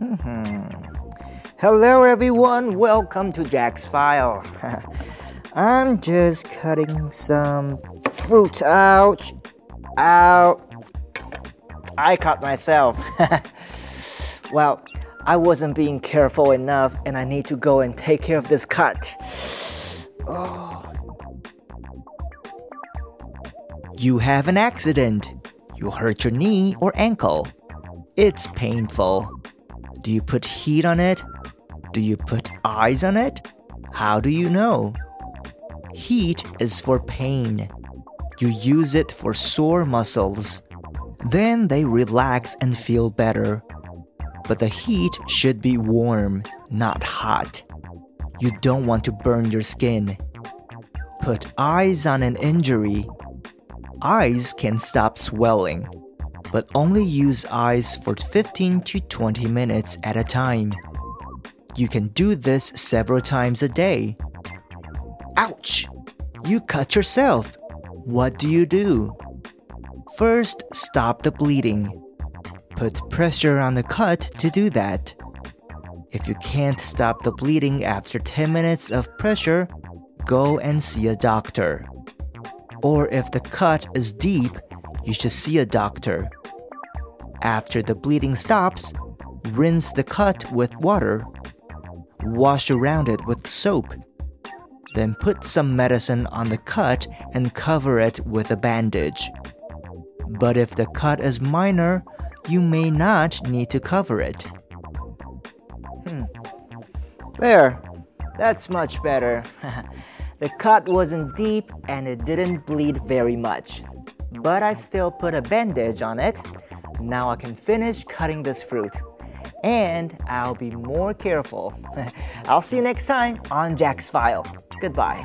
Mm-hmm. Hello, everyone. Welcome to Jack's File. I'm just cutting some fruit. Ouch. Ouch. I cut myself. well, I wasn't being careful enough and I need to go and take care of this cut. Oh. You have an accident. You hurt your knee or ankle. It's painful. Do you put heat on it? Do you put ice on it? How do you know? Heat is for pain. You use it for sore muscles. Then they relax and feel better. But the heat should be warm, not hot. You don't want to burn your skin. Put ice on an injury. Ice can stop swelling, but only use ice for 15 to 20 minutes at a time. You can do this several times a day. Ouch! You cut yourself. What do you do? First, stop the bleeding. Put pressure on the cut to do that. If you can't stop the bleeding after 10 minutes of pressure, go and see a doctor. Or if the cut is deep, you should see a doctor. After the bleeding stops, rinse the cut with water. Wash around it with soap. Then put some medicine on the cut and cover it with a bandage. But if the cut is minor, you may not need to cover it. Hmm. There. That's much better. the cut wasn't deep and it didn't bleed very much. But I still put a bandage on it. Now I can finish cutting this fruit. And I'll be more careful. I'll see you next time on Jack's File. Goodbye.